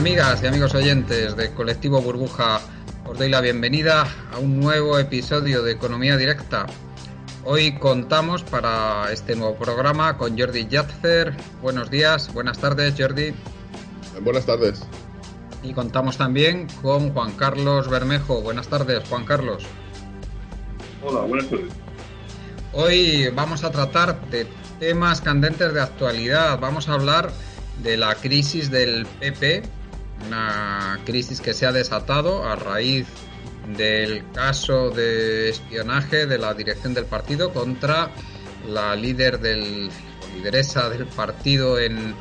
Amigas y amigos oyentes de Colectivo Burbuja. Os doy la bienvenida a un nuevo episodio de Economía Directa. Hoy contamos para este nuevo programa con Jordi Yatzer. Buenos días, buenas tardes, Jordi. Buenas tardes. Y contamos también con Juan Carlos Bermejo. Buenas tardes, Juan Carlos. Hola, buenas tardes. Hoy vamos a tratar de temas candentes de actualidad. Vamos a hablar de la crisis del PP, una crisis que se ha desatado a raíz del caso de espionaje de la dirección del partido contra la líder del lideresa del partido en,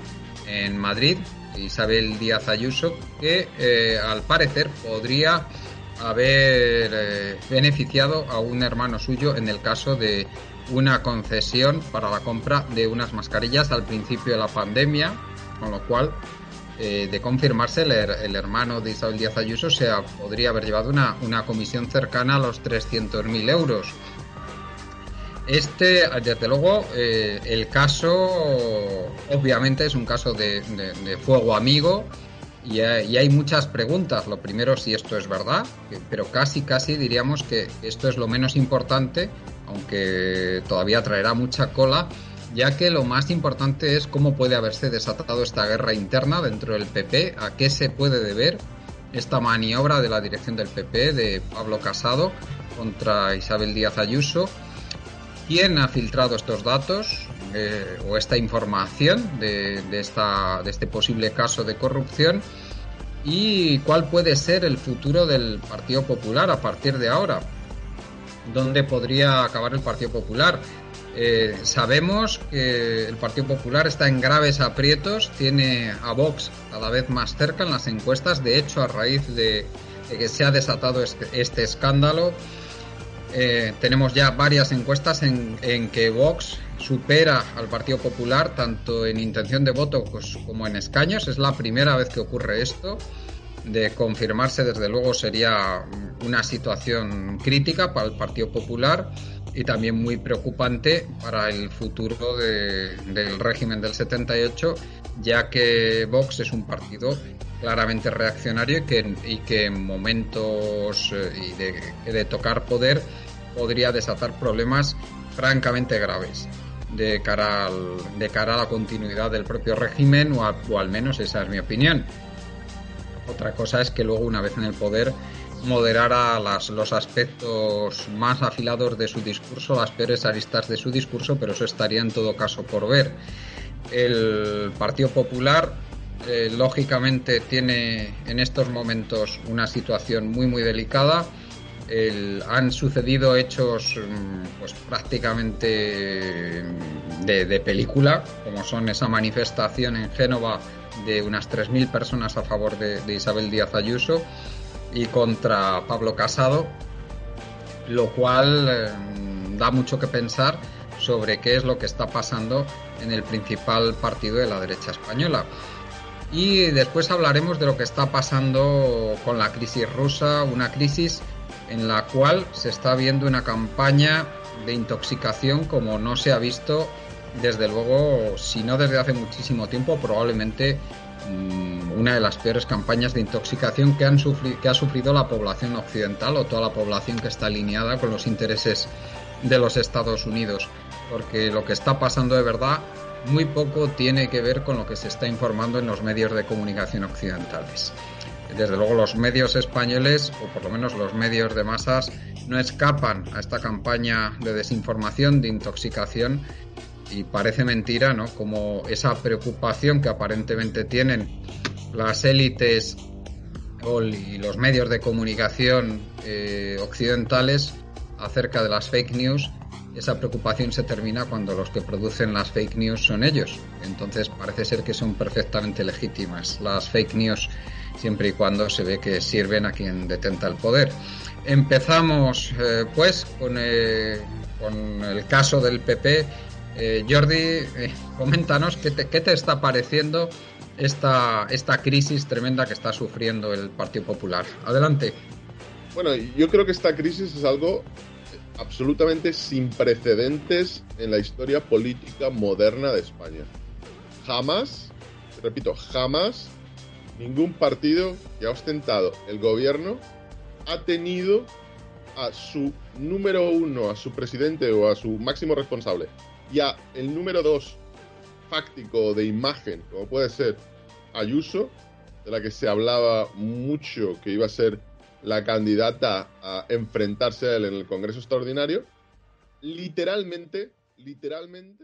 en Madrid, Isabel Díaz Ayuso, que eh, al parecer podría haber eh, beneficiado a un hermano suyo en el caso de una concesión para la compra de unas mascarillas al principio de la pandemia, con lo cual, eh, de confirmarse, el, her- el hermano de Isabel Díaz Ayuso se podría haber llevado una, comisión cercana a los 300.000 euros. Este, desde luego, eh, el caso obviamente es un caso de, fuego amigo y hay, muchas preguntas. Lo primero, si esto es verdad, pero casi, casi diríamos que esto es lo menos importante, aunque todavía traerá mucha cola, ya que lo más importante es cómo puede haberse desatado esta guerra interna dentro del PP, a qué se puede deber esta maniobra de la dirección del PP, de Pablo Casado, contra Isabel Díaz Ayuso. ¿Quién ha filtrado estos datos eh, o esta información de, de esta, de este posible caso de corrupción? ¿Y cuál puede ser el futuro del Partido Popular a partir de ahora? ¿Dónde podría acabar el Partido Popular? Eh, sabemos que el Partido Popular está en graves aprietos, tiene a Vox cada vez más cerca en las encuestas, de hecho a raíz de, que se ha desatado este, este escándalo, eh, tenemos ya varias encuestas en, que Vox supera al Partido Popular tanto en intención de voto como en escaños. Es la primera vez que ocurre esto. De confirmarse, desde luego, sería una situación crítica para el Partido Popular y también muy preocupante para el futuro de- del régimen del 78, ya que Vox es un partido claramente reaccionario y que, en momentos eh, de, tocar poder podría desatar problemas francamente graves de cara, a la continuidad del propio régimen o al menos esa es mi opinión. Otra cosa es que luego una vez en el poder moderara los aspectos más afilados de su discurso, las peores aristas de su discurso, pero eso estaría en todo caso por ver. El Partido Popular eh, lógicamente tiene en estos momentos una situación muy muy delicada. El- han sucedido hechos mm, pues prácticamente mm, de película, como son esa manifestación en Génova de unas 3.000 personas a favor de, Isabel Díaz Ayuso y contra Pablo Casado, lo cual eh, da mucho que pensar sobre qué es lo que está pasando en el principal partido de la derecha española. Y después hablaremos de lo que está pasando con la crisis rusa, una crisis en la cual se está viendo una campaña de intoxicación como no se ha visto desde luego, si no desde hace muchísimo tiempo, probablemente mm, una de las peores campañas de intoxicación que, han que ha sufrido la población occidental o toda la población que está alineada con los intereses de los Estados Unidos. Porque lo que está pasando de verdad muy poco tiene que ver con lo que se está informando en los medios de comunicación occidentales. Desde luego los medios españoles, o por lo menos los medios de masas, no escapan a esta campaña de desinformación, de intoxicación, y parece mentira, ¿no? Como esa preocupación que aparentemente tienen las élites y los medios de comunicación eh, occidentales acerca de las fake news, esa preocupación se termina cuando los que producen las fake news son ellos. Entonces parece ser que son perfectamente legítimas las fake news siempre y cuando se ve que sirven a quien detenta el poder. Empezamos eh, pues con, eh, con, el caso del PP. Eh, Jordi, coméntanos qué te, qué te, está pareciendo esta, esta crisis tremenda que está sufriendo el Partido Popular. Adelante. Bueno, yo creo que esta crisis es algo absolutamente sin precedentes en la historia política moderna de España. Jamás, repito, jamás ningún partido que ha ostentado el gobierno ha tenido a su número uno, a su presidente o a su máximo responsable y a el número dos fáctico de imagen, como puede ser Ayuso, de la que se hablaba mucho que iba a ser la candidata a enfrentarse a él en el Congreso Extraordinario, literalmente, literalmente